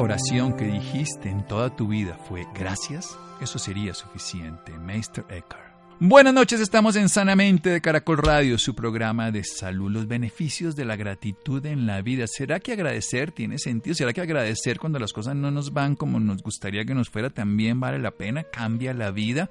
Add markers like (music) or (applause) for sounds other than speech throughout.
Oración que dijiste en toda tu vida fue gracias, eso sería suficiente. Meister Eckhart. Buenas noches, estamos en Sanamente de Caracol Radio, su programa de salud, los beneficios de la gratitud en la vida. ¿Será que agradecer tiene sentido? ¿Será que agradecer cuando las cosas no nos van como nos gustaría que nos fuera también vale la pena? ¿Cambia la vida?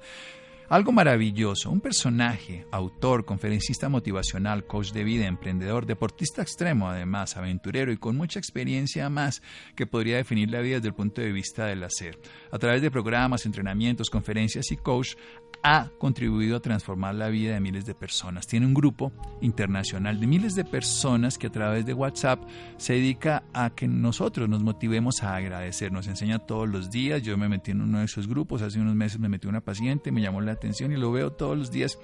Algo maravilloso, un personaje, autor, conferencista motivacional, coach de vida, emprendedor, deportista extremo además, aventurero y con mucha experiencia más que podría definir la vida desde el punto de vista del hacer. A través de programas, entrenamientos, conferencias y coach, ha contribuido a transformar la vida de miles de personas. Tiene un grupo internacional de miles de personas que a través de WhatsApp se dedica a que nosotros nos motivemos a agradecer. Nos enseña todos los días. Yo me metí en uno de esos grupos. Hace unos meses me metí una paciente, me llamó la atención y lo veo todos los días.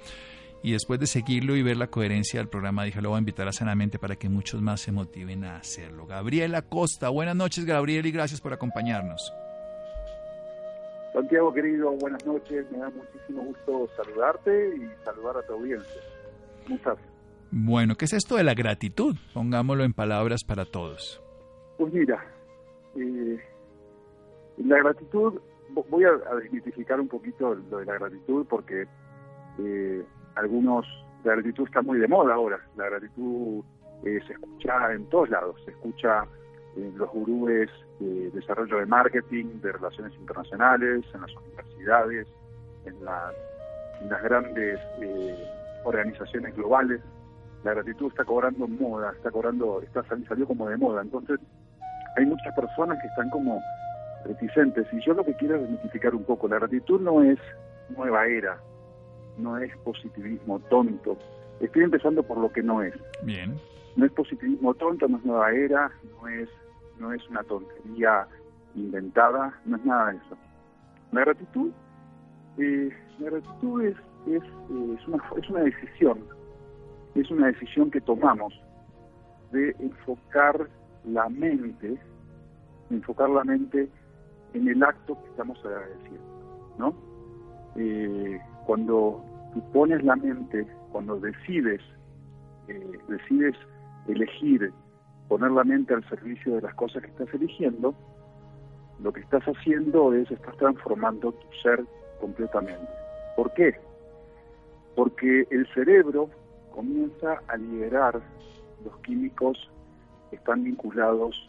Y después de seguirlo y ver la coherencia del programa, dije, lo voy a invitar a Sanamente para que muchos más se motiven a hacerlo. Gabriela Costa, buenas noches, Gabriel, y gracias por acompañarnos. Santiago, querido, buenas noches. Me da muchísimo gusto saludarte y saludar a tu audiencia. ¿Cómo estás? Bueno, ¿qué es esto de la gratitud? Pongámoslo en palabras para todos. Pues mira, eh, la gratitud, voy a, a, desmitificar un poquito lo de la gratitud porque eh, algunos, la gratitud está muy de moda ahora. La gratitud eh, se escucha en todos lados, se escucha en los gurúes de desarrollo de marketing, de relaciones internacionales, en las universidades, en las, en las grandes eh, organizaciones globales. La gratitud está cobrando moda, está cobrando, está salió como de moda. Entonces, hay muchas personas que están como reticentes. Y yo lo que quiero es desmitificar un poco. La gratitud no es nueva era, no es positivismo tonto. Estoy empezando por lo que no es. Bien. No es positivismo tonto, no es nueva era, no es no es una tontería inventada, no es nada de eso. La gratitud, eh, la gratitud es, es, una, es una decisión, es una decisión que tomamos de enfocar la mente, enfocar la mente en el acto que estamos agradeciendo, ¿no? Eh, cuando tú pones la mente, cuando decides, eh, decides elegir poner la mente al servicio de las cosas que estás eligiendo, lo que estás haciendo es, estás transformando tu ser completamente. ¿Por qué? Porque el cerebro comienza a liberar los químicos que están vinculados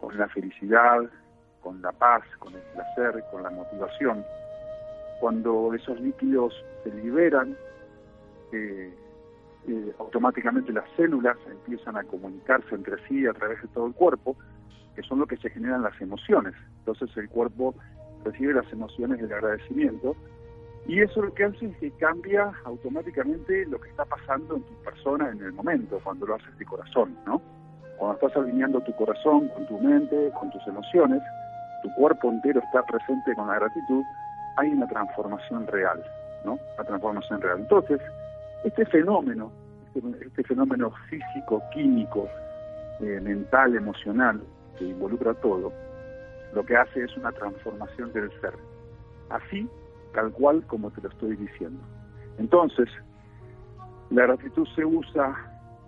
con la felicidad, con la paz, con el placer, con la motivación. Cuando esos líquidos se liberan, eh, eh, automáticamente las células empiezan a comunicarse entre sí a través de todo el cuerpo, que son lo que se generan las emociones. Entonces el cuerpo recibe las emociones del agradecimiento y eso lo que hace es que cambia automáticamente lo que está pasando en tu persona en el momento, cuando lo haces de corazón, ¿no? Cuando estás alineando tu corazón con tu mente, con tus emociones, tu cuerpo entero está presente con la gratitud, hay una transformación real, ¿no? La transformación real. Entonces, este fenómeno, este, fenómeno físico, químico, eh, mental, emocional, que involucra todo, lo que hace es una transformación del ser. Así, tal cual como te lo estoy diciendo. Entonces, la gratitud se usa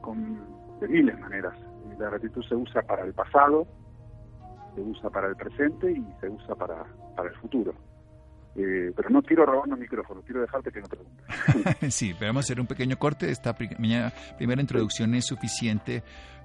con, de miles maneras. La gratitud se usa para el pasado, se usa para el presente y se usa para, para el futuro. Eh, pero no quiero robar el micrófono, quiero dejarte que no preguntes. (laughs) sí, vamos a hacer un pequeño corte. Esta primera, primera introducción es suficiente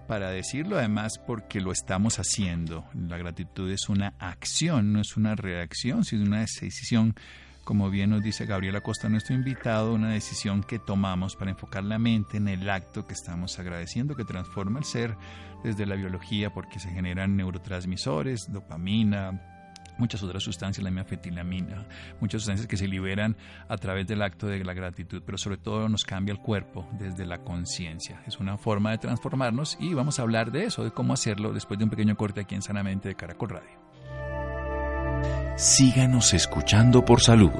para decirlo, además porque lo estamos haciendo. La gratitud es una acción, no es una reacción, sino una decisión, como bien nos dice Gabriela Costa, nuestro invitado, una decisión que tomamos para enfocar la mente en el acto que estamos agradeciendo, que transforma el ser desde la biología, porque se generan neurotransmisores, dopamina, muchas otras sustancias, la meafetilamina, muchas sustancias que se liberan a través del acto de la gratitud, pero sobre todo nos cambia el cuerpo desde la conciencia. Es una forma de transformarnos y vamos a hablar de eso, de cómo hacerlo después de un pequeño corte aquí en Sanamente de Caracol Radio. síganos escuchando por salud.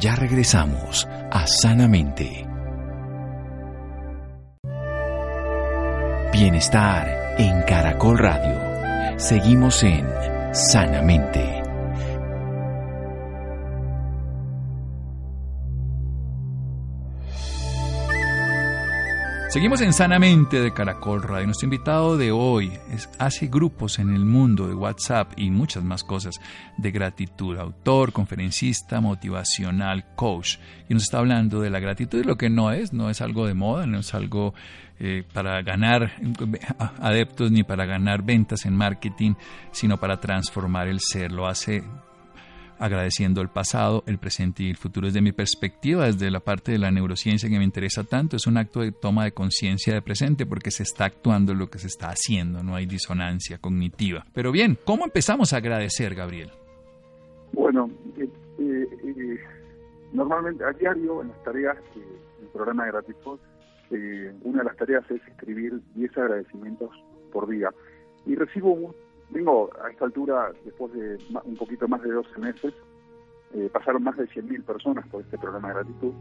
Ya regresamos a Sanamente. Bienestar en Caracol Radio. Seguimos en Sanamente. Seguimos en Sanamente de Caracol Radio. Nuestro invitado de hoy hace grupos en el mundo de WhatsApp y muchas más cosas de gratitud. Autor, conferencista, motivacional, coach. Y nos está hablando de la gratitud y lo que no es. No es algo de moda, no es algo eh, para ganar adeptos ni para ganar ventas en marketing, sino para transformar el ser. Lo hace agradeciendo el pasado, el presente y el futuro. Desde mi perspectiva, desde la parte de la neurociencia que me interesa tanto, es un acto de toma de conciencia de presente porque se está actuando lo que se está haciendo, no hay disonancia cognitiva. Pero bien, ¿cómo empezamos a agradecer, Gabriel? Bueno, eh, eh, normalmente a diario en las tareas del programa de gratitud, eh, una de las tareas es escribir 10 agradecimientos por día. Y recibo Vengo a esta altura, después de un poquito más de 12 meses, eh, pasaron más de 100.000 personas por este programa de gratitud.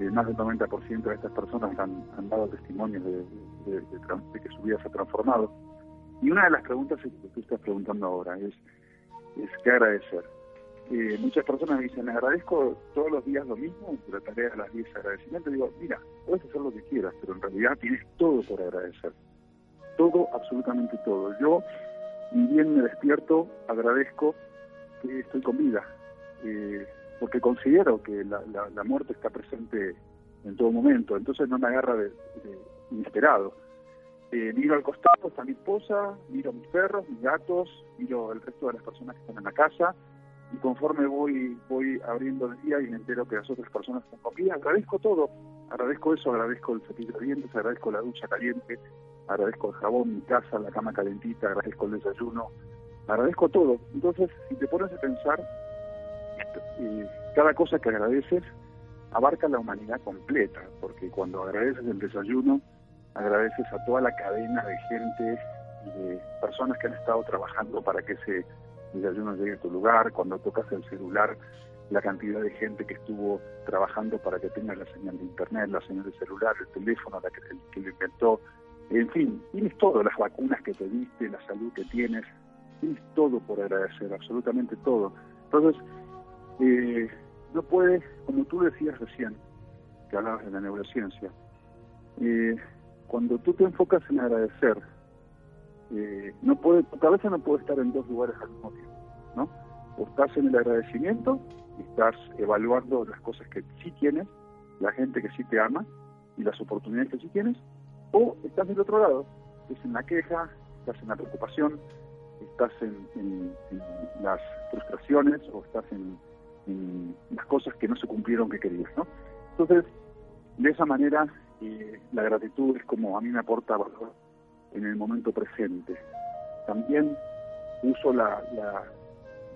Eh, más del 90% de estas personas han, dado testimonios de, que su vida se ha transformado. Y una de las preguntas que tú estás preguntando ahora es, es ¿qué agradecer? Eh, muchas personas me dicen, agradezco todos los días lo mismo, la tarea de las 10 agradecimientos. Digo, mira, puedes hacer lo que quieras, pero en realidad tienes todo por agradecer. Todo, absolutamente todo. Yo y bien me despierto, agradezco que estoy con vida, eh, porque considero que la, muerte está presente en todo momento, entonces no me agarra de, inesperado. Eh, miro al costado, está mi esposa, miro mis perros, mis gatos, miro al resto de las personas que están en la casa, y conforme voy voy abriendo el día y me entero que las otras personas están con vida, agradezco todo, agradezco eso, agradezco el cepillo de dientes, agradezco la ducha caliente, agradezco el jabón, mi casa, la cama calentita, agradezco el desayuno, agradezco todo. Entonces, si te pones a pensar, cada cosa que agradeces abarca la humanidad completa, porque cuando agradeces el desayuno, agradeces a toda la cadena de gente de personas que han estado trabajando para que ese desayuno llegue a tu lugar, cuando tocas el celular, la cantidad de gente que estuvo trabajando para que tengas la señal de internet, la señal de celular, el teléfono, la el que lo inventó, en fin, tienes todo, las vacunas que te diste, la salud que tienes, tienes todo por agradecer, absolutamente todo. Entonces, eh, no puedes, como tú decías recién, que hablabas de la neurociencia, eh, cuando tú te enfocas en agradecer, eh, no puede, tu cabeza no puede estar en dos lugares al mismo tiempo, ¿no? O estás en el agradecimiento, y estás evaluando las cosas que sí tienes, la gente que sí te ama y las oportunidades que sí tienes, o estás del otro lado, estás en la queja, estás en la preocupación, estás en, las frustraciones o estás en, las cosas que no se cumplieron que querías, ¿no? Entonces, de esa manera, eh, la gratitud es como a mí me aporta valor en el momento presente. También uso la,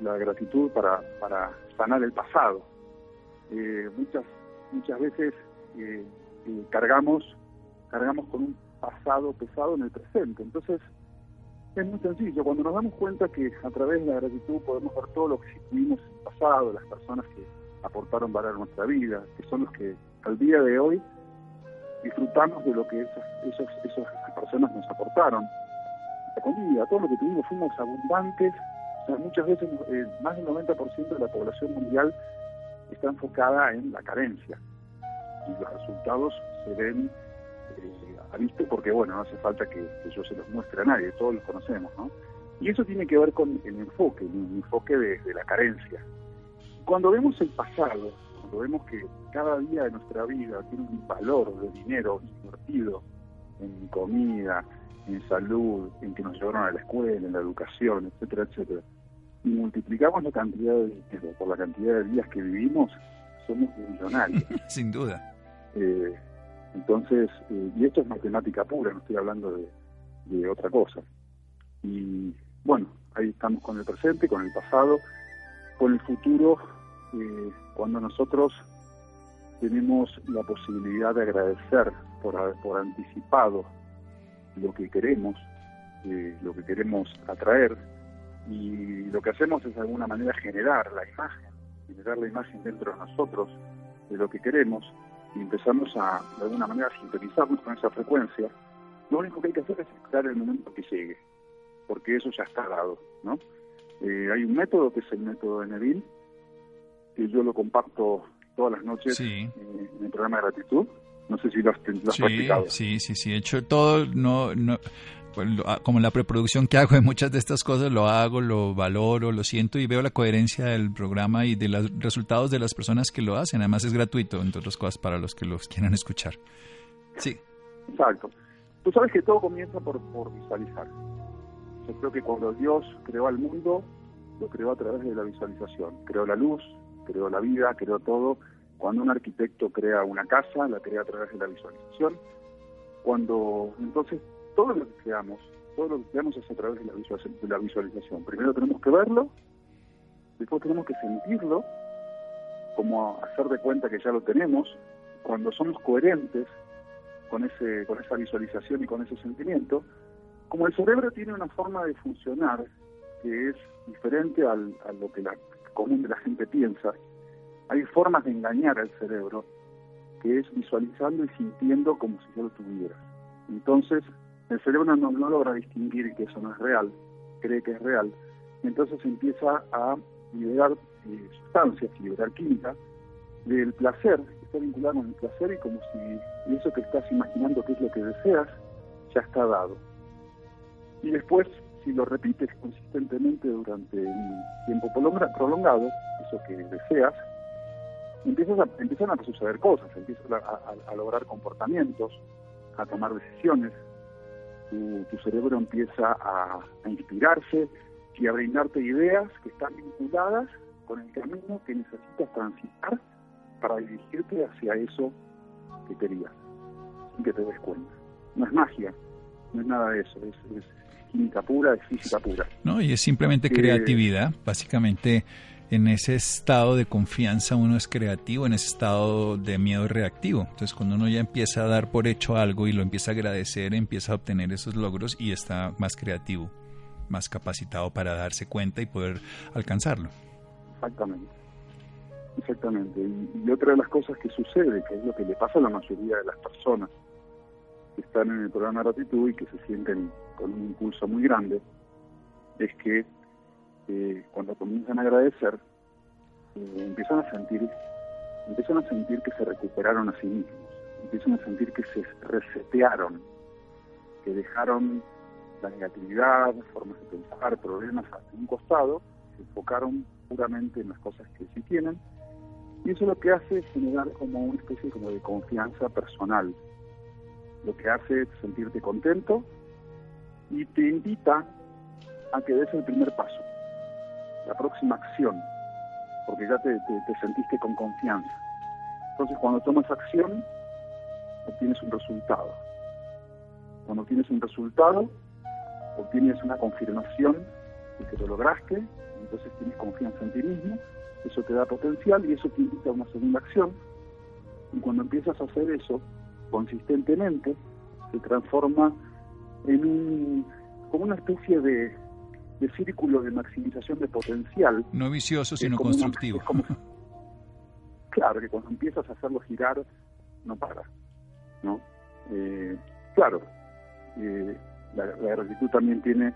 la, gratitud para, para sanar el pasado. Eh, muchas, muchas veces eh, cargamos cargamos con un pasado pesado en el presente. Entonces, es muy sencillo. Cuando nos damos cuenta que a través de la gratitud podemos ver todo lo que tuvimos en el pasado, las personas que aportaron valor a nuestra vida, que son los que al día de hoy disfrutamos de lo que esas, esos, personas nos aportaron. La comida, todo lo que tuvimos, fuimos abundantes. O sea, muchas veces eh, más del 90% de la población mundial está enfocada en la carencia. Y los resultados se ven ha visto porque, bueno, no hace falta que, yo se los muestre a nadie, todos los conocemos, ¿no? Y eso tiene que ver con el enfoque, el enfoque de, la carencia. Cuando vemos el pasado, cuando vemos que cada día de nuestra vida tiene un valor de dinero invertido en comida, en salud, en que nos llevaron a la escuela, en la educación, etcétera, etcétera, y multiplicamos la cantidad de dinero por la cantidad de días que vivimos, somos millonarios. (laughs) Sin duda. Eh, entonces, eh, y esto es matemática pura, no estoy hablando de, otra cosa. Y bueno, ahí estamos con el presente, con el pasado, con el futuro, eh, cuando nosotros tenemos la posibilidad de agradecer por, por anticipado lo que queremos, eh, lo que queremos atraer, y lo que hacemos es de alguna manera generar la imagen, generar la imagen dentro de nosotros de lo que queremos y empezamos a de alguna manera sintonizarnos con esa frecuencia, lo único que hay que hacer es esperar el momento que llegue, porque eso ya está dado, ¿no? Eh, hay un método que es el método de Neville, que yo lo comparto todas las noches en el programa de gratitud. No sé si lo has, lo sí, Sí, sí, sí. He hecho todo, no, no, pues, como la preproducción que hago de muchas de estas cosas, lo hago, lo valoro, lo siento y veo la coherencia del programa y de los resultados de las personas que lo hacen. Además es gratuito, entre otras cosas, para los que los quieran escuchar. Sí. Exacto. Tú sabes que todo comienza por, por visualizar. Yo creo que cuando Dios creó al mundo, lo creó a través de la visualización. Creó la luz, creó la vida, creó todo. Cuando un arquitecto crea una casa, la crea a través de la visualización. Cuando entonces todo lo que creamos, todo lo que creamos es a través de la, de la visualización. Primero tenemos que verlo, después tenemos que sentirlo, como hacer de cuenta que ya lo tenemos. Cuando somos coherentes con ese con esa visualización y con ese sentimiento, como el cerebro tiene una forma de funcionar que es diferente al, a lo que la común de la gente piensa, hay formas de engañar al cerebro que es visualizando y sintiendo como si ya lo tuviera. Entonces, el cerebro no, logra distinguir que eso no es real, cree que es real, entonces empieza a liberar eh, sustancias, liberar química del placer, está vinculado con el placer y como si eso que estás imaginando que es lo que deseas, ya está dado. Y después, si lo repites consistentemente durante un tiempo prolongado, eso que deseas, empiezas a, empiezan a suceder cosas, empiezas a lograr comportamientos, a tomar decisiones, tu, cerebro empieza a, inspirarse y a brindarte ideas que están vinculadas con el camino que necesitas transitar para dirigirte hacia eso que querías, sin que te des cuenta. No es magia, no es nada de eso, es, química pura, es física pura. No, y es simplemente creatividad, básicamente en ese estado de confianza uno es creativo, en ese estado de miedo reactivo. Entonces cuando uno ya empieza a dar por hecho algo y lo empieza a agradecer, empieza a obtener esos logros y está más creativo, más capacitado para darse cuenta y poder alcanzarlo. Exactamente. Exactamente. Y, otra de las cosas que sucede, que es lo que le pasa a la mayoría de las personas que están en el programa de gratitud y que se sienten con un impulso muy grande, es que cuando comienzan a agradecer, eh, empiezan a sentir, empiezan a sentir que se recuperaron a sí mismos, empiezan a sentir que se resetearon, que dejaron la negatividad, formas de pensar, problemas a un costado, se enfocaron puramente en las cosas que sí tienen, y eso lo que hace es generar como una especie como de confianza personal. Lo que hace es sentirte contento y te invita a que des el primer paso la próxima acción, porque ya te, sentiste con confianza. Entonces cuando tomas acción, obtienes un resultado. Cuando tienes un resultado, obtienes una confirmación de que lo lograste, entonces tienes confianza en ti mismo, eso te da potencial y eso te invita a una segunda acción. Y cuando empiezas a hacer eso consistentemente, se transforma en un, como una especie de, de círculo de maximización de potencial. No vicioso, sino constructivo. (laughs) claro, que cuando empiezas a hacerlo girar, no para. ¿no? Eh, claro, eh, la, gratitud también tiene,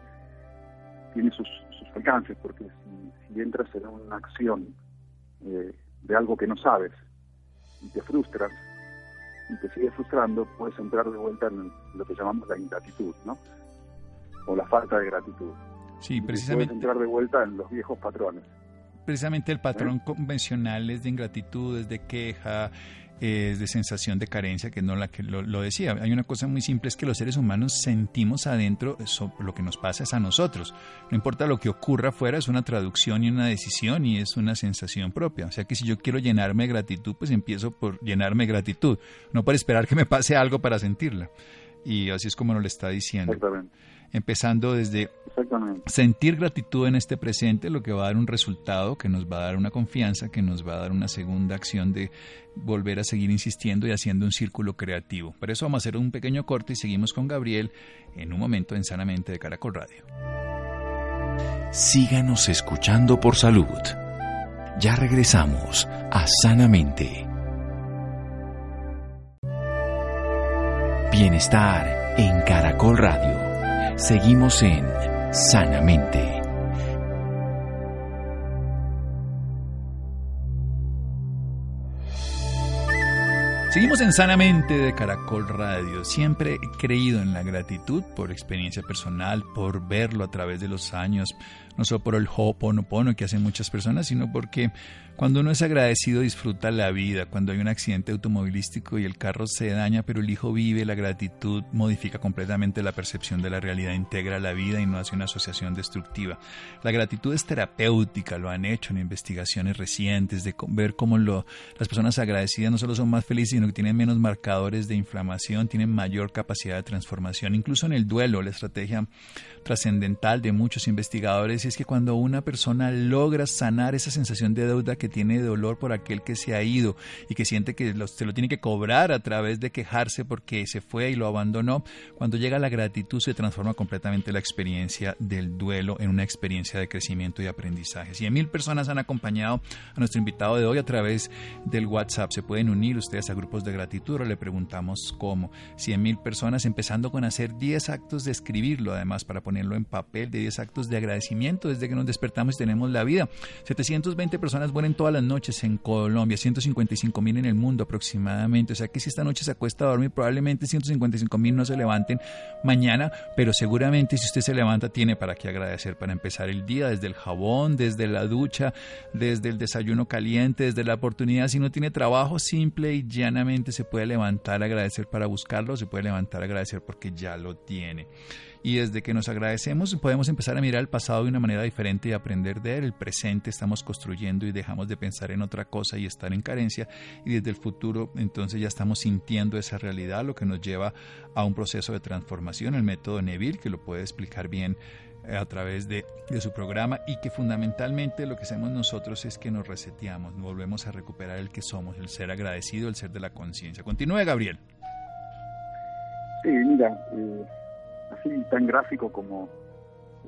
tiene sus, alcances, porque si, entras en una acción eh, de algo que no sabes y te frustras, y te sigues frustrando, puedes entrar de vuelta en lo que llamamos la ingratitud, ¿no? O la falta de gratitud. Sí, precisamente. entrar de vuelta en los viejos patrones. Precisamente el patrón ¿Eh? convencional es de ingratitud, es de queja, es de sensación de carencia, que no la que lo, decía. Hay una cosa muy simple, es que los seres humanos sentimos adentro eso, lo que nos pasa es a nosotros. No importa lo que ocurra afuera, es una traducción y una decisión y es una sensación propia. O sea que si yo quiero llenarme de gratitud, pues empiezo por llenarme de gratitud, no para esperar que me pase algo para sentirla. Y así es como nos lo está diciendo. Exactamente empezando desde sentir gratitud en este presente, lo que va a dar un resultado, que nos va a dar una confianza, que nos va a dar una segunda acción de volver a seguir insistiendo y haciendo un círculo creativo. Por eso vamos a hacer un pequeño corte y seguimos con Gabriel en un momento en Sanamente de Caracol Radio. Síganos escuchando por salud. Ya regresamos a Sanamente. Bienestar en Caracol Radio. Seguimos en Sanamente. Seguimos en Sanamente de Caracol Radio. Siempre he creído en la gratitud por experiencia personal, por verlo a través de los años, no solo por el ho'oponopono que hacen muchas personas, sino porque cuando uno es agradecido disfruta la vida, cuando hay un accidente automovilístico y el carro se daña, pero el hijo vive, la gratitud modifica completamente la percepción de la realidad, integra la vida y no hace una asociación destructiva. La gratitud es terapéutica, lo han hecho en investigaciones recientes, de ver cómo lo, las personas agradecidas no solo son más felices, sino que tienen menos marcadores de inflamación, tienen mayor capacidad de transformación, incluso en el duelo, la estrategia trascendental de muchos investigadores es que cuando una persona logra sanar esa sensación de deuda que tiene dolor por aquel que se ha ido y que siente que se lo tiene que cobrar a través de quejarse porque se fue y lo abandonó, cuando llega la gratitud se transforma completamente la experiencia del duelo en una experiencia de crecimiento y aprendizaje. Cien mil personas han acompañado a nuestro invitado de hoy a través del WhatsApp. Se pueden unir ustedes a grupos de gratitud o le preguntamos cómo. Cien mil personas empezando con hacer 10 actos de escribirlo, además para ponerlo en papel, de 10 actos de agradecimiento desde que nos despertamos y tenemos la vida. 720 personas mueren todas las noches en Colombia, 155 mil en el mundo aproximadamente. O sea que si esta noche se acuesta a dormir, probablemente 155 mil no se levanten mañana, pero seguramente si usted se levanta tiene para qué agradecer para empezar el día, desde el jabón, desde la ducha, desde el desayuno caliente, desde la oportunidad. Si no tiene trabajo, simple y llanamente se puede levantar agradecer para buscarlo, se puede levantar agradecer porque ya lo tiene y desde que nos agradecemos podemos empezar a mirar el pasado de una manera diferente y aprender de él. El presente estamos construyendo y dejamos de pensar en otra cosa y estar en carencia y desde el futuro entonces ya estamos sintiendo esa realidad, lo que nos lleva a un proceso de transformación, el método Neville, que lo puede explicar bien eh, a través de, de, su programa y que fundamentalmente lo que hacemos nosotros es que nos reseteamos, volvemos a recuperar el que somos, el ser agradecido, el ser de la conciencia. Continúe, Gabriel. Sí, mira, eh, así tan gráfico como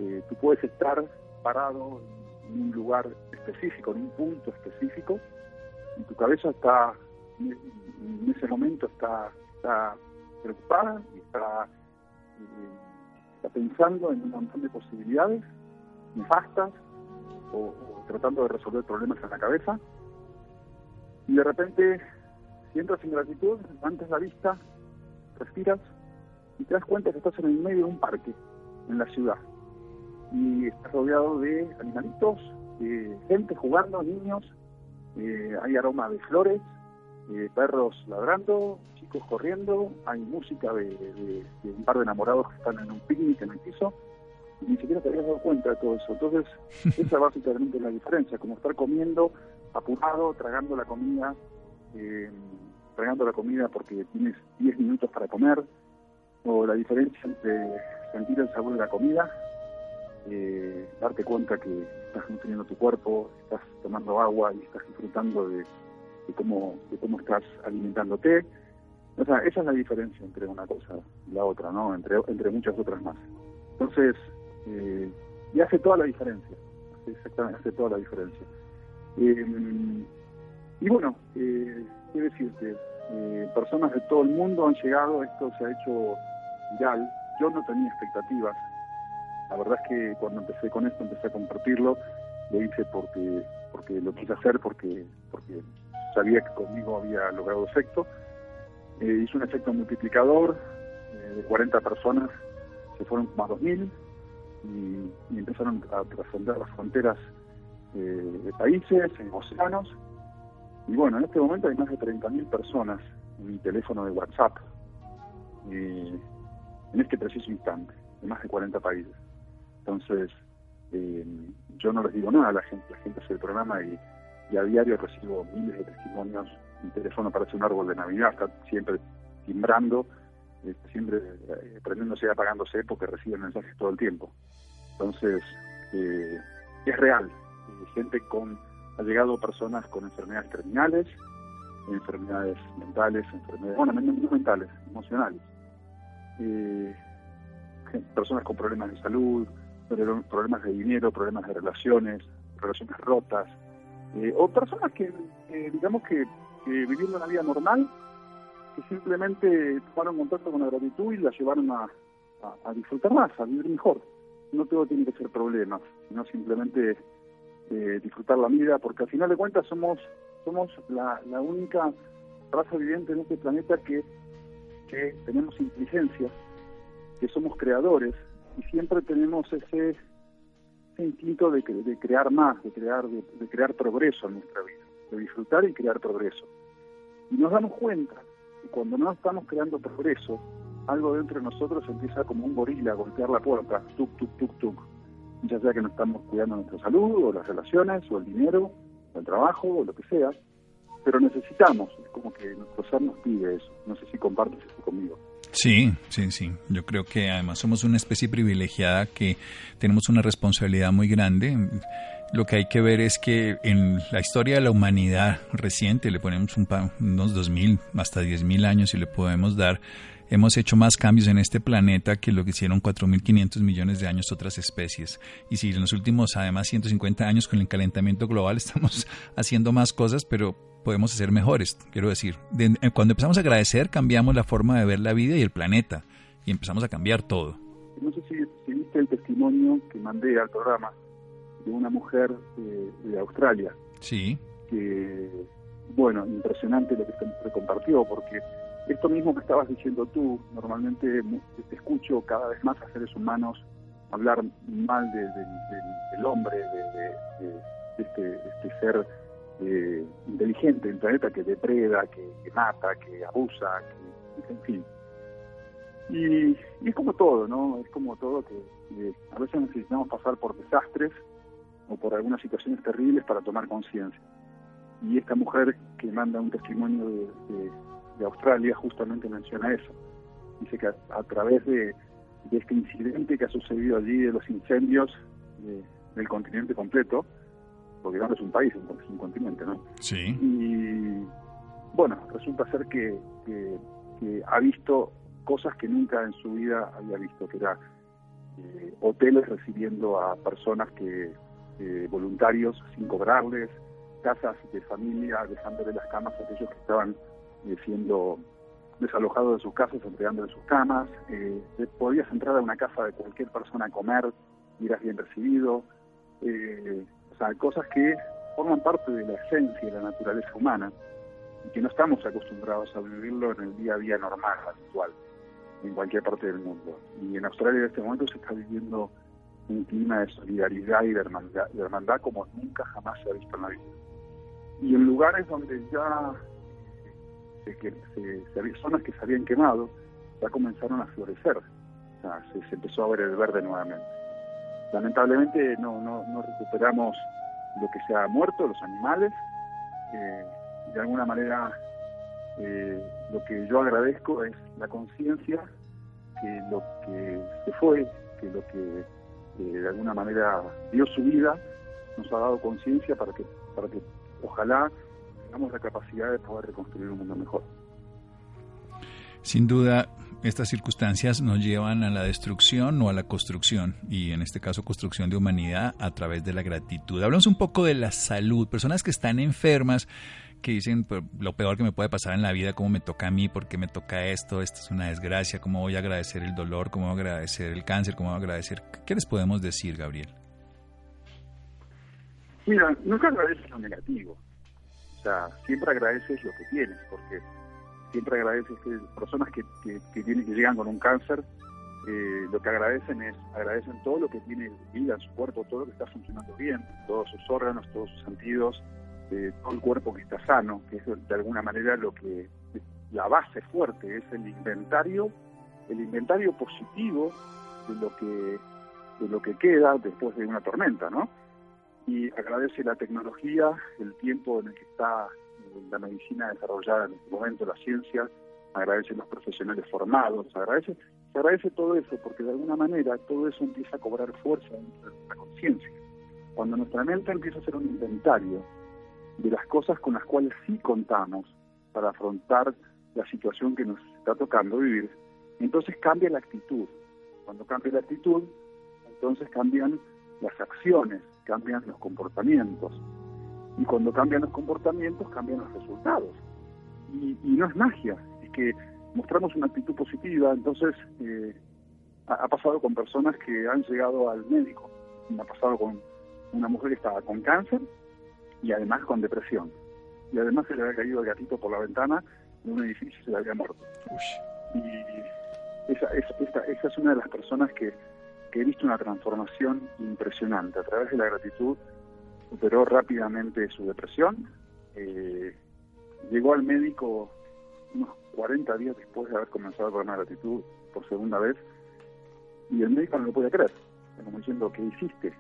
eh, tú puedes estar parado en un lugar específico, en un punto específico, y tu cabeza está, en ese momento está, está preocupada y está, eh, está pensando en un montón de posibilidades nefastas o, tratando de resolver problemas en la cabeza. Y de repente, si entras en gratitud, levantas la vista, respiras y te das cuenta que estás en el medio de un parque en la ciudad y estás rodeado de animalitos, de gente jugando, niños, eh, hay aroma de flores, eh, perros ladrando, chicos corriendo, hay música de, un par de enamorados que están en un picnic en el piso, y ni siquiera te habías dado cuenta de todo eso. Entonces, (laughs) esa básicamente es la diferencia, como estar comiendo apurado, tragando la comida, eh, tragando la comida porque tienes 10 minutos para comer, o la diferencia entre sentir el sabor de la comida, eh, darte cuenta que estás nutriendo tu cuerpo, estás tomando agua y estás disfrutando de, cómo, de cómo estás alimentándote. O sea, esa es la diferencia entre una cosa y la otra, ¿no? Entre, muchas otras más. Entonces, eh, y hace toda la diferencia, exactamente, hace toda la diferencia. Eh, y bueno, eh, qué decirte, eh, personas de todo el mundo han llegado, esto se ha hecho yo no tenía expectativas. La verdad es que cuando empecé con esto, empecé a compartirlo, lo hice porque porque lo quise hacer, porque porque sabía que conmigo había logrado efecto. Eh, hizo un efecto multiplicador, eh, de 40 personas se fueron a 2.000 y, y empezaron a trascender las fronteras eh, de países, en océanos. Y bueno, en este momento hay más de 30.000 personas en mi teléfono de WhatsApp. Y en este preciso instante, en más de 40 países. Entonces, eh, yo no les digo nada a la gente, la gente hace el programa y, a diario recibo miles de testimonios, mi teléfono parece un árbol de Navidad, está siempre timbrando, este, siempre eh, prendiéndose y apagándose porque recibe mensajes todo el tiempo. Entonces, eh, es real, gente con, ha llegado personas con enfermedades terminales, enfermedades mentales, enfermedades, bueno, no mentales, emocionales, eh, personas con problemas de salud, problemas de dinero, problemas de relaciones, relaciones rotas, eh, o personas que, digamos que, viviendo una vida normal, que simplemente tomaron contacto con la gratitud y la llevaron a, disfrutar más, a vivir mejor. No todo tiene que ser problemas, sino simplemente eh, disfrutar la vida, porque al final de cuentas somos somos la, única raza viviente en este planeta que, que tenemos inteligencia, que somos creadores y siempre tenemos ese instinto de, de crear más, de crear, de, crear progreso en nuestra vida, de disfrutar y crear progreso. Y nos damos cuenta que cuando no estamos creando progreso, algo dentro de nosotros empieza como un gorila a golpear la puerta, tuk, tuk, tuk, tuk. Ya sea que no estamos cuidando nuestra salud, o las relaciones, o el dinero, o el trabajo, o lo que sea, pero necesitamos, es como que nuestro ser nos pide eso. No sé si compartes eso conmigo. Sí, sí, sí. Yo creo que además somos una especie privilegiada que tenemos una responsabilidad muy grande. Lo que hay que ver es que en la historia de la humanidad reciente, le ponemos un, unos 2.000 hasta 10.000 años y le podemos dar, hemos hecho más cambios en este planeta que lo que hicieron 4.500 millones de años otras especies. Y si en los últimos, además, 150 años con el calentamiento global (laughs) estamos haciendo más cosas, pero podemos ser mejores. Quiero decir, eh, cuando empezamos a agradecer, cambiamos la forma de ver la vida y el planeta y empezamos a cambiar todo. No sé si, viste el testimonio que mandé al programa de una mujer eh, de Australia. Sí. Que, bueno, impresionante lo que se compartió, porque esto mismo que estabas diciendo tú, normalmente te escucho cada vez más a seres humanos hablar mal del hombre, de, este, este ser eh, inteligente el planeta que depreda, que, mata, que abusa, que, en fin. Y, es como todo, ¿no? Es como todo que, a veces necesitamos pasar por desastres o por algunas situaciones terribles para tomar conciencia. Y esta mujer que manda un testimonio de, Australia justamente menciona eso. Dice que a, través de, este incidente que ha sucedido allí, de los incendios del continente completo, porque no es un país, es un continente, ¿no? Sí. Y bueno, resulta ser que, ha visto cosas que nunca en su vida había visto, que era eh, hoteles recibiendo a personas que eh, voluntarios sin cobrarles, casas de familia dejándole las camas a aquellos que estaban eh, siendo desalojados de sus casas, entregándoles sus camas. podías entrar a una casa de cualquier persona a comer y eras bien recibido. O sea, cosas que forman parte de la esencia de la naturaleza humana y que no estamos acostumbrados a vivirlo en el día a día normal, habitual, en cualquier parte del mundo. Y en Australia en este momento se está viviendo un clima de solidaridad y de hermandad, como nunca jamás se ha visto en la vida. Y en lugares donde ya se, se, zonas que se habían quemado, ya comenzaron a florecer. O sea, se, se empezó a ver el verde nuevamente. Lamentablemente no, no, recuperamos lo que se ha muerto, los animales. Eh, de alguna manera eh, lo que yo agradezco es la conciencia que lo que se fue, que lo que eh, de alguna manera dio su vida, nos ha dado conciencia para que, para que ojalá tengamos la capacidad de poder reconstruir un mundo mejor. Sin duda, estas circunstancias nos llevan a la destrucción o a la construcción, y en este caso construcción de humanidad a través de la gratitud. Hablamos un poco de la salud, personas que están enfermas, que dicen lo peor que me puede pasar en la vida, cómo me toca a mí, por qué me toca esto, esto es una desgracia, cómo voy a agradecer el dolor, cómo voy a agradecer el cáncer, cómo voy a agradecer... ¿Qué les podemos decir, Gabriel? Mira, nunca agradeces lo negativo. O sea, siempre agradeces lo que tienes, porque siempre agradeces que personas que, que, tienen, que llegan con un cáncer, eh, lo que agradecen es, agradecen todo lo que tiene vida en su cuerpo, todo lo que está funcionando bien, todos sus órganos, todos sus sentidos, eh, todo el cuerpo que está sano, que es de alguna manera lo que la base fuerte, es el inventario, el inventario positivo de lo que de lo que queda después de una tormenta, ¿no? Y agradece la tecnología, el tiempo en el que está la medicina desarrollada en este momento, la ciencia, agradece los profesionales formados, agradece, se agradece todo eso, porque de alguna manera todo eso empieza a cobrar fuerza dentro de nuestra conciencia. Cuando nuestra mente empieza a hacer un inventario de las cosas con las cuales sí contamos para afrontar la situación que nos está tocando vivir, entonces cambia la actitud. Cuando cambia la actitud, entonces cambian las acciones, cambian los comportamientos. Y cuando cambian los comportamientos, cambian los resultados. Y, no es magia, es que mostramos una actitud positiva, entonces eh, ha, pasado con personas que han llegado al médico, me ha pasado con una mujer que estaba con cáncer y además con depresión. Y además se le había caído el gatito por la ventana de un edificio y se le había muerto. Y esa, esa es una de las personas que, que he visto una transformación impresionante. A través de la gratitud superó rápidamente su depresión. Eh, llegó al médico unos 40 días después de haber comenzado el programa de gratitud por segunda vez y el médico no lo podía creer, como diciendo, ¿qué hiciste?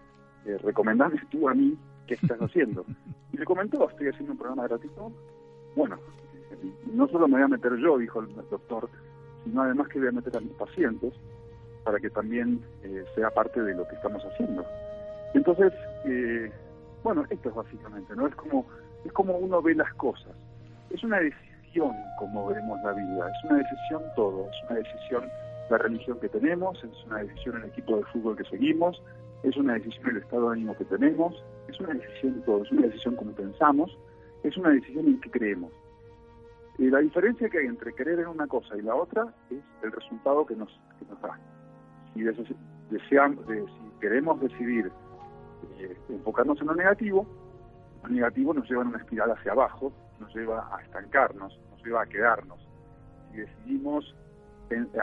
Eh, recomendame tú a mí qué estás (laughs) haciendo. Y le comentó, estoy haciendo un programa de gratitud. Bueno, no solo me voy a meter yo, dijo el doctor, sino además que voy a meter a mis pacientes para que también eh, sea parte de lo que estamos haciendo. Entonces, eh, bueno, esto es básicamente, ¿no? Es como, es como uno ve las cosas. Es una decisión como vemos la vida, es una decisión todo, es una decisión la religión que tenemos, es una decisión el equipo de fútbol que seguimos, es una decisión el estado de ánimo que tenemos, es una decisión todo, es una decisión como pensamos, es una decisión en que creemos. Y la diferencia que hay entre creer en una cosa y la otra es el resultado que nos, que nos da. Si, deseamos, de, si queremos decidir eh, enfocarnos en lo negativo, lo negativo nos lleva en una espiral hacia abajo, nos lleva a estancarnos, nos lleva a quedarnos. Si decidimos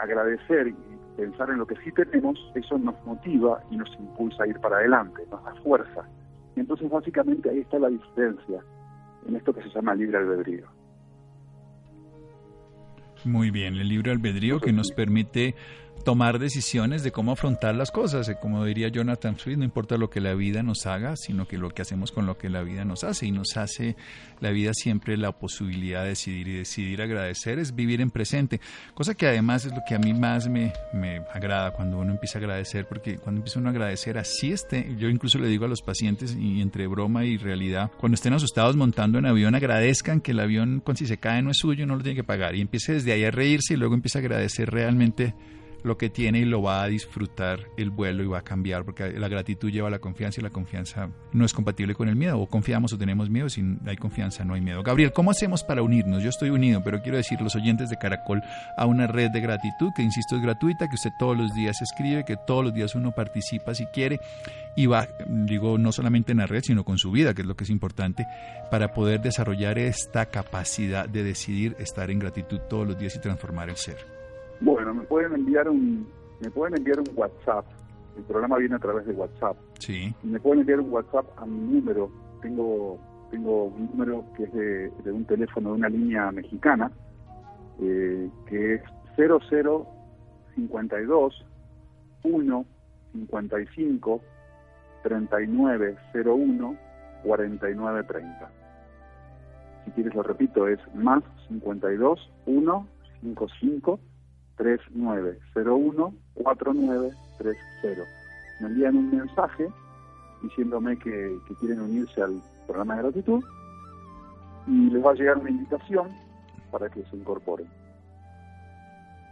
agradecer y pensar en lo que sí tenemos, eso nos motiva y nos impulsa a ir para adelante, nos da fuerza. Y entonces básicamente ahí está la diferencia en esto que se llama libre albedrío. Muy bien, el libre albedrío que nos permite tomar decisiones de cómo afrontar las cosas. Eh, como diría Jonathan Swift, no importa lo que la vida nos haga, sino que lo que hacemos con lo que la vida nos hace. Y nos hace la vida siempre la posibilidad de decidir y decidir agradecer es vivir en presente. Cosa que además es lo que a mí más me, me agrada cuando uno empieza a agradecer, porque cuando empieza uno a agradecer así esté, yo incluso le digo a los pacientes y entre broma y realidad, cuando estén asustados montando en avión, agradezcan que el avión, si se cae, no es suyo, no lo tiene que pagar. Y empiece desde ahí a reírse y luego empieza a agradecer realmente lo que tiene y lo va a disfrutar el vuelo y va a cambiar, porque la gratitud lleva a la confianza y la confianza no es compatible con el miedo. O confiamos o tenemos miedo, si hay confianza no hay miedo. Gabriel, ¿cómo hacemos para unirnos? Yo estoy unido, pero quiero decir los oyentes de Caracol a una red de gratitud que, insisto, es gratuita, que usted todos los días escribe, que todos los días uno participa si quiere y va, digo, no solamente en la red, sino con su vida, que es lo que es importante, para poder desarrollar esta capacidad de decidir estar en gratitud todos los días y transformar el ser. Bueno, me pueden enviar un me pueden enviar un WhatsApp. El programa viene a través de WhatsApp. Sí. Me pueden enviar un WhatsApp a mi número. Tengo tengo un número que es de, un teléfono de una línea mexicana eh, que es 0052 1 55 3901 4930. Si quieres lo repito, es más 52 1 55 3901-4930. Me envían un mensaje diciéndome que, quieren unirse al programa de gratitud y les va a llegar una invitación para que se incorporen.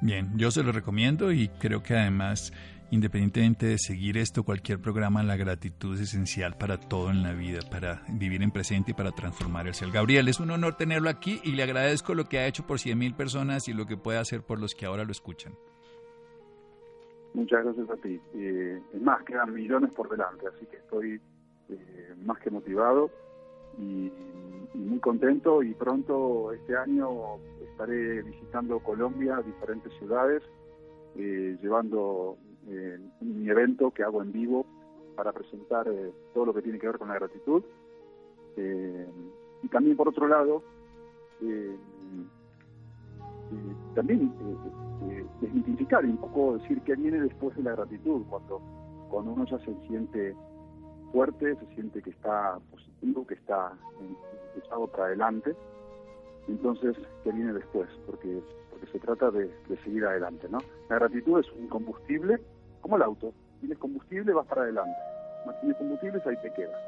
Bien, yo se lo recomiendo y creo que además Independientemente de seguir esto, cualquier programa, la gratitud es esencial para todo en la vida, para vivir en presente y para transformar el ser. Gabriel, es un honor tenerlo aquí y le agradezco lo que ha hecho por 100 mil personas y lo que puede hacer por los que ahora lo escuchan. Muchas gracias a ti. Eh, es más, quedan millones por delante, así que estoy eh, más que motivado y, muy contento y pronto este año estaré visitando Colombia, diferentes ciudades, eh, llevando eh, mi evento que hago en vivo para presentar eh, todo lo que tiene que ver con la gratitud. Eh, y también, por otro lado, también desmitificar y un poco decir qué viene después de la gratitud, cuando, cuando uno ya se siente fuerte, se siente que está positivo, que está echado para adelante. Entonces, ¿qué viene después? Porque, porque se trata de, de seguir adelante, ¿no? La gratitud es un combustible como el auto. Tienes combustible, vas para adelante. No tienes combustible, ahí te quedas.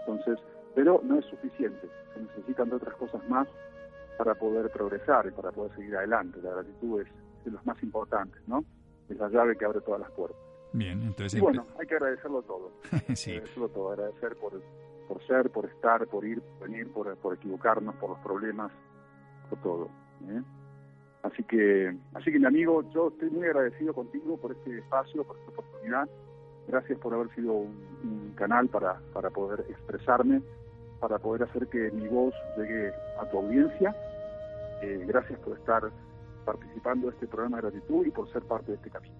Entonces, pero no es suficiente. Se necesitan de otras cosas más para poder progresar y para poder seguir adelante. La gratitud es de los más importantes, ¿no? Es la llave que abre todas las puertas. Bien, entonces... Y bueno, hay que agradecerlo todo. (laughs) sí. Agradecerlo todo, agradecer por, por ser, por estar, por ir, por venir, por, por equivocarnos, por los problemas, todo. ¿eh? Así que, así que mi amigo, yo estoy muy agradecido contigo por este espacio, por esta oportunidad. Gracias por haber sido un, canal para, para poder expresarme, para poder hacer que mi voz llegue a tu audiencia. Eh, gracias por estar participando de este programa de gratitud y por ser parte de este camino.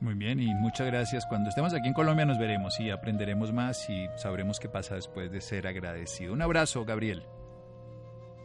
Muy bien, y muchas gracias. Cuando estemos aquí en Colombia nos veremos y aprenderemos más y sabremos qué pasa después de ser agradecido. Un abrazo, Gabriel.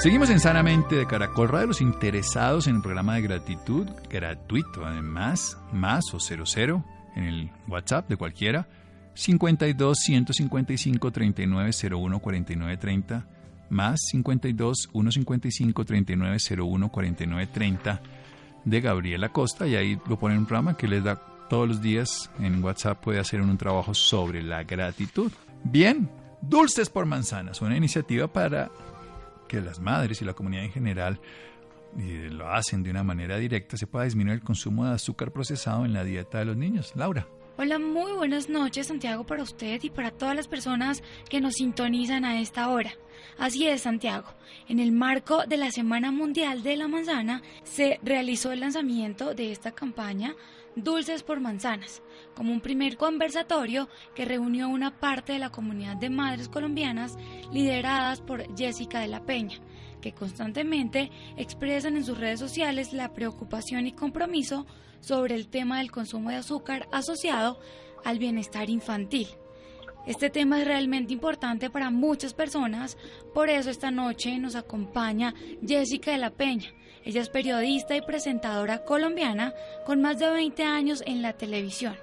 Seguimos en Sanamente de Caracol Radio, los interesados en el programa de gratitud, gratuito además, más o 00 en el WhatsApp de cualquiera, 52 155 3901 4930 más 52 155 3901 4930 de Gabriela Costa y ahí lo pone en un programa que les da todos los días en WhatsApp puede hacer un trabajo sobre la gratitud. Bien, Dulces por Manzanas, una iniciativa para que las madres y la comunidad en general y lo hacen de una manera directa, se pueda disminuir el consumo de azúcar procesado en la dieta de los niños. Laura. Hola, muy buenas noches Santiago para usted y para todas las personas que nos sintonizan a esta hora. Así es, Santiago. En el marco de la Semana Mundial de la Manzana se realizó el lanzamiento de esta campaña Dulces por Manzanas, como un primer conversatorio que reunió una parte de la comunidad de madres colombianas lideradas por Jessica de la Peña, que constantemente expresan en sus redes sociales la preocupación y compromiso sobre el tema del consumo de azúcar asociado al bienestar infantil. Este tema es realmente importante para muchas personas, por eso esta noche nos acompaña Jessica de la Peña, ella es periodista y presentadora colombiana con más de 20 años en la televisión.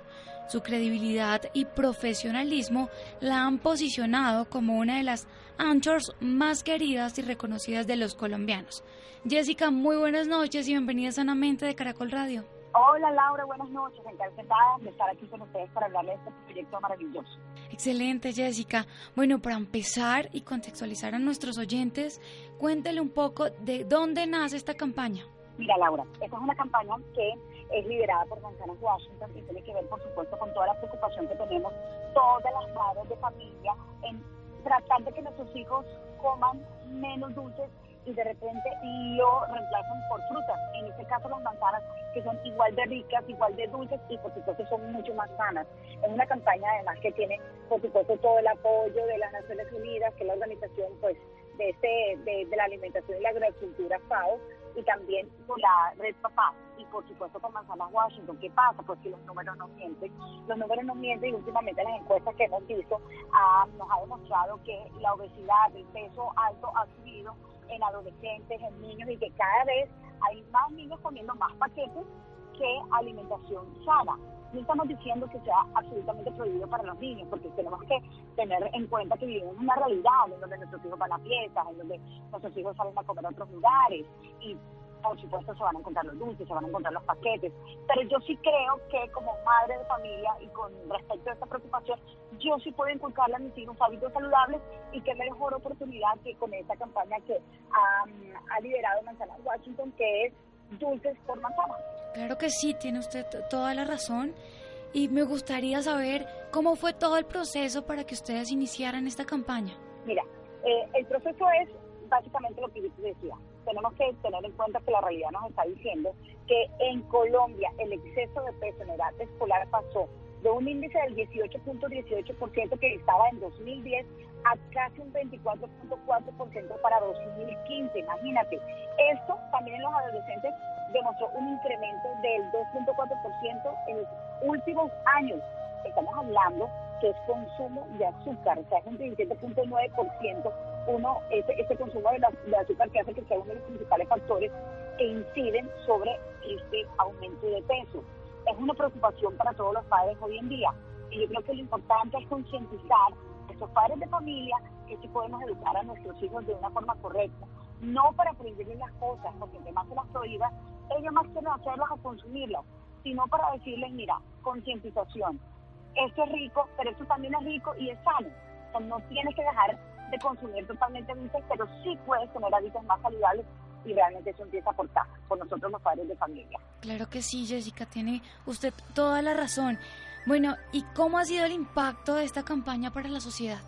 Su credibilidad y profesionalismo la han posicionado como una de las anchors más queridas y reconocidas de los colombianos. Jessica, muy buenas noches y bienvenida sanamente de Caracol Radio. Hola Laura, buenas noches. Encantada de estar aquí con ustedes para hablarles de este proyecto maravilloso. Excelente, Jessica. Bueno, para empezar y contextualizar a nuestros oyentes, cuéntele un poco de dónde nace esta campaña. Mira, Laura, esta es una campaña que es liderada por Manzanas Washington y tiene que ver, por supuesto, con toda la preocupación que tenemos todas las madres de familia en tratar de que nuestros hijos coman menos dulces y de repente lo reemplazan por frutas, en este caso las manzanas, que son igual de ricas, igual de dulces y por supuesto son mucho más sanas. Es una campaña además que tiene por supuesto todo el apoyo de las Naciones Unidas, que es la organización pues de, este, de, la alimentación y la agricultura FAO, y también con la Red Papá y por supuesto con Manzanas Washington. ¿Qué pasa? Pues que los números no mienten. Los números no mienten y últimamente las encuestas que hemos visto ah, nos ha demostrado que la obesidad, el peso alto ha subido en adolescentes, en niños y que cada vez hay más niños comiendo más paquetes que alimentación sana. No estamos diciendo que sea absolutamente prohibido para los niños, porque tenemos que tener en cuenta que vivimos en una realidad en donde nuestros hijos van a fiestas, en donde nuestros hijos salen a comer a otros lugares y por supuesto se van a encontrar los dulces, se van a encontrar los paquetes, pero yo sí creo que como madre de familia y con respecto a esta preocupación, yo sí puedo inculcarle a mis hijos hábitos saludables y qué mejor oportunidad que con esta campaña que ha liderado Manzana Washington, que es Dulces por Manzana. Claro que sí, tiene usted toda la razón. Y me gustaría saber cómo fue todo el proceso para que ustedes iniciaran esta campaña. Mira, eh, el proceso es básicamente lo que yo te decía tenemos que tener en cuenta que la realidad nos está diciendo que en Colombia el exceso de peso en edad escolar pasó de un índice del 18.18% que estaba en 2010 a casi un 24.4% para 2015. Imagínate, esto también en los adolescentes demostró un incremento del 2.4% en los últimos años. Estamos hablando que es consumo de azúcar, o sea, es un 17.9% uno, ese, ese consumo de, azúcar que hace que sea uno de los principales factores que inciden sobre este aumento de peso. Es una preocupación para todos los padres hoy en día. Y yo creo que lo importante es concientizar a estos padres de familia que sí podemos educar a nuestros hijos de una forma correcta. No para prohibirles las cosas, porque entre más se las prohíba, ellos más quieren hacerlas o consumirlas, sino para decirles, mira, concientización. Esto es rico, pero esto también es rico y es sano. No tienes que dejar de consumir totalmente dulces, pero sí puedes tener hábitos más saludables y realmente eso empieza por casa, por nosotros los padres de familia. Claro que sí, Jessica, tiene usted toda la razón. Bueno, ¿y cómo ha sido el impacto de esta campaña para la sociedad?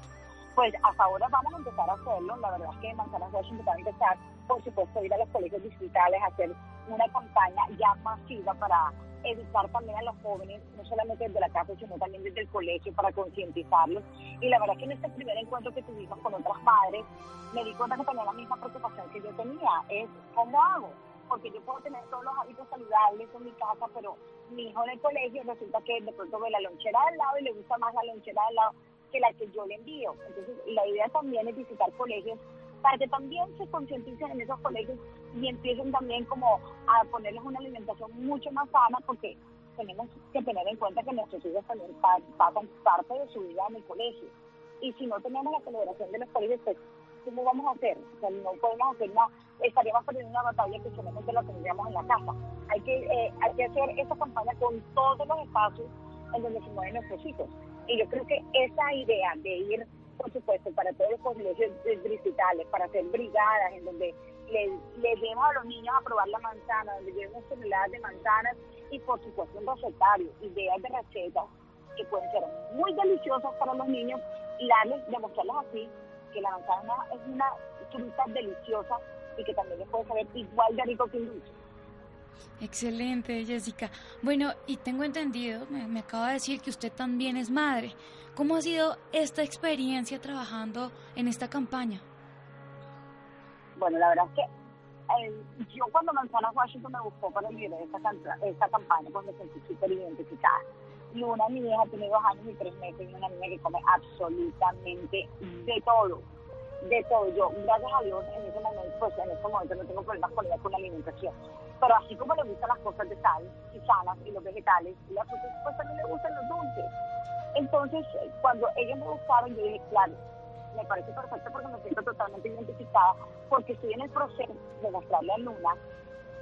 Pues hasta ahora vamos a empezar a hacerlo. La verdad es que Manzanas Washington va a empezar, por supuesto, a ir a los colegios distritales a hacer una campaña ya masiva para educar también a los jóvenes, no solamente desde la casa, sino también desde el colegio para concientizarlos. Y la verdad que en este primer encuentro que tuvimos con otras madres, me di cuenta que tenía la misma preocupación que yo tenía, es cómo hago, porque yo puedo tener todos los hábitos saludables en mi casa, pero mi hijo en el colegio resulta que de pronto ve la lonchera del lado y le gusta más la lonchera del lado que la que yo le envío. Entonces, la idea también es visitar colegios para que también se concienticen en esos colegios y empiecen también como a ponerles una alimentación mucho más sana porque tenemos que tener en cuenta que nuestros hijos también pasan parte de su vida en el colegio. Y si no tenemos la celebración de los colegios, pues, ¿cómo vamos a hacer? O sea, no podemos hacer nada, estaríamos perdiendo una batalla que solamente la tendríamos en la casa. Hay que, eh, hay que hacer esa campaña con todos los espacios en donde se mueven nuestros hijos. Y yo creo que esa idea de ir por supuesto, para todos los colegios distritales, para hacer brigadas en donde les, les demos a los niños a probar la manzana, donde llevemos toneladas de manzanas y por supuesto un recetario, ideas de recetas que pueden ser muy deliciosas para los niños y darles, demostrarles así que la manzana es una fruta deliciosa y que también les puede saber igual de rico que un dulce. Excelente, Jessica. Bueno, y tengo entendido, me, acaba de decir que usted también es madre. ¿Cómo ha sido esta experiencia trabajando en esta campaña? Bueno, la verdad es que eh, yo cuando Manzana Washington me buscó para liderar esta, esta campaña, pues me sentí súper identificada. Y una de mi tiene dos años y tres meses y una niña que come absolutamente de todo de todo. Yo, gracias a Dios, en ese momento, pues en este momento no tengo problemas con ella con la alimentación. Pero así como le gustan las cosas de sal y sanas y los vegetales y las frutas, pues también le gustan los dulces. Entonces, cuando ellos me buscaron, yo dije, claro, me parece perfecto porque me siento totalmente identificada, porque estoy en el proceso de mostrarle a Luna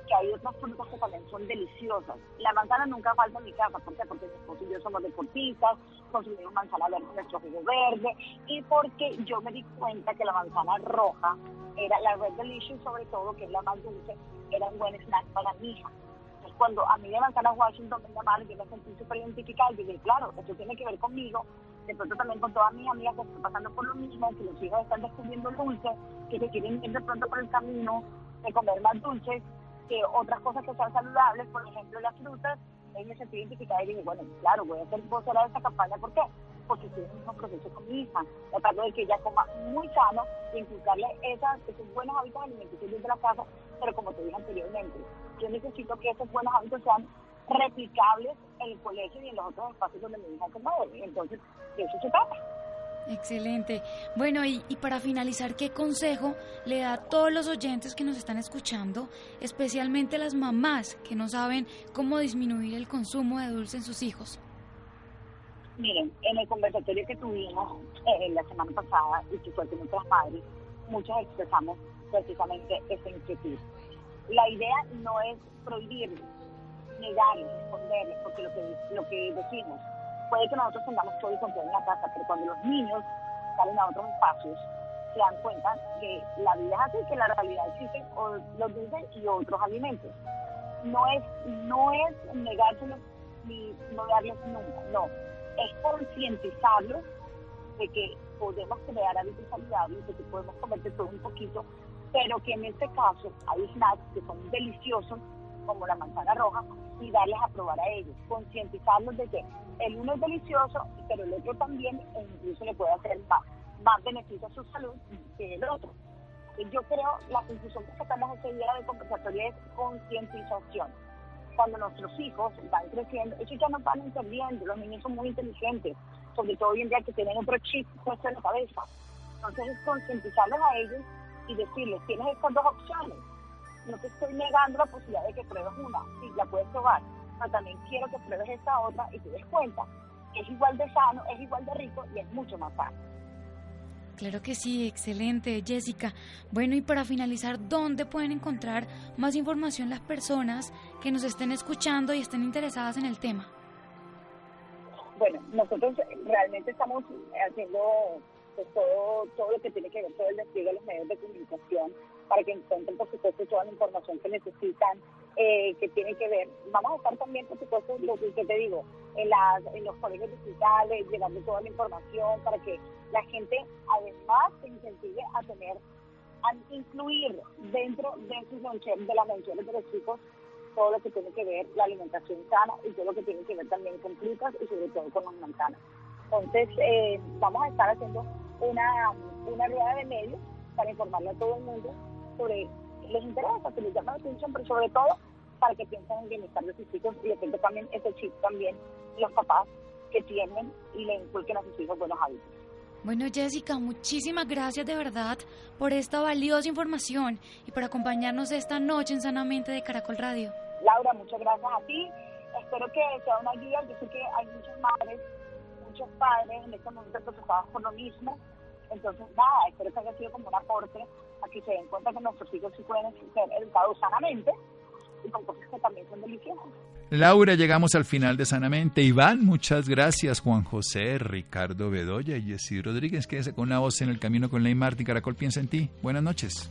que hay otras frutas que también son deliciosas. La manzana nunca falta en mi casa, ¿por qué? Porque mi esposo y yo somos deportistas, consumimos manzana verde, nuestro jugo verde, y porque yo me di cuenta que la manzana roja era la Red Delicious, sobre todo, que es la más dulce, era un buen snack para mi hija. Entonces, cuando a mí de manzana Washington me llamaron, yo me sentí súper identificada y dije, claro, esto tiene que ver conmigo, de pronto también con todas mis amigas que están pasando por lo mismo, que los hijos están descubriendo el dulce, que se quieren ir de pronto por el camino de comer más dulces, que otras cosas que sean saludables, por ejemplo las frutas, ahí me sentí identificada y dije, bueno, claro, voy a hacer vocera de esta campaña, ¿por qué? Porque estoy en el mismo proceso con mi hija, tratando de que ella coma muy sano, de inculcarle esas, esos buenos hábitos alimenticios desde la casa, pero como te dije anteriormente, yo necesito que esos buenos hábitos sean replicables en el colegio y en los otros espacios donde mi hija se mueve, entonces de eso se trata. Excelente. Bueno, y, y, para finalizar, ¿qué consejo le da a todos los oyentes que nos están escuchando, especialmente las mamás que no saben cómo disminuir el consumo de dulce en sus hijos? Miren, en el conversatorio que tuvimos eh, la semana pasada y que fue con otras madres, muchas expresamos precisamente esa inquietud. La idea no es prohibirles, negarles, esconderles, porque lo que, lo que decimos puede que nosotros tengamos todo el control en la casa, pero cuando los niños salen a otros espacios, se dan cuenta que la vida es así, que la realidad existe los dulces y otros alimentos. No es, no es negárselos ni no darles nunca, no. Es concientizarlos de que podemos crear hábitos saludables, de que podemos comer de todo un poquito, pero que en este caso hay snacks que son deliciosos, como la manzana roja, y darles a probar a ellos, concientizarlos de que el uno es delicioso, pero el otro también, e incluso le puede hacer más, más beneficio a su salud que el otro. Yo creo la conclusión que sacamos ese día de conversatoria es concientización. Cuando nuestros hijos van creciendo, ellos ya nos van entendiendo, los niños son muy inteligentes, sobre todo hoy en día que tienen otro chip puesto en la cabeza. Entonces es concientizarlos a ellos y decirles, tienes estas dos opciones. No te estoy negando la posibilidad de que pruebes una, sí, la puedes probar, pero también quiero que pruebes esta otra y te des cuenta es igual de sano, es igual de rico y es mucho más sano. Claro que sí, excelente, Jessica. Bueno, y para finalizar, ¿dónde pueden encontrar más información las personas que nos estén escuchando y estén interesadas en el tema? Bueno, nosotros realmente estamos haciendo pues, todo, todo lo que tiene que ver, todo el despliegue de los medios de comunicación para que encuentren, por supuesto, toda la información que necesitan, eh, que tiene que ver. Vamos a estar también, por supuesto, lo que te digo, en, las, en los colegios digitales, llevando toda la información para que la gente, además, se incentive a tener, a incluir dentro de, sus de las menciones de los chicos todo lo que tiene que ver la alimentación sana y todo lo que tiene que ver también con frutas y sobre todo con las manzanas. Entonces, eh, vamos a estar haciendo una, una rueda de medios para informarle a todo el mundo sobre les interesa, que les llama la atención, pero sobre todo para que piensen en bienestar de sus hijos y de que también ese chip también los papás que tienen y le inculquen a sus hijos buenos hábitos. Bueno, Jessica, muchísimas gracias de verdad por esta valiosa información y por acompañarnos esta noche en Sanamente de Caracol Radio. Laura, muchas gracias a ti. Espero que sea una guía. Yo sé que hay muchas madres, muchos padres en este momento preocupados por lo mismo. Entonces, nada, espero que haya sido como un aporte a que se den cuenta que nuestros hijos sí pueden ser educados sanamente y con cosas que también son deliciosas. Laura, llegamos al final de Sanamente. Iván, muchas gracias. Juan José, Ricardo Bedoya y Jessy Rodríguez. Quédese con una voz en el camino con Ley Martín. Caracol piensa en ti. Buenas noches.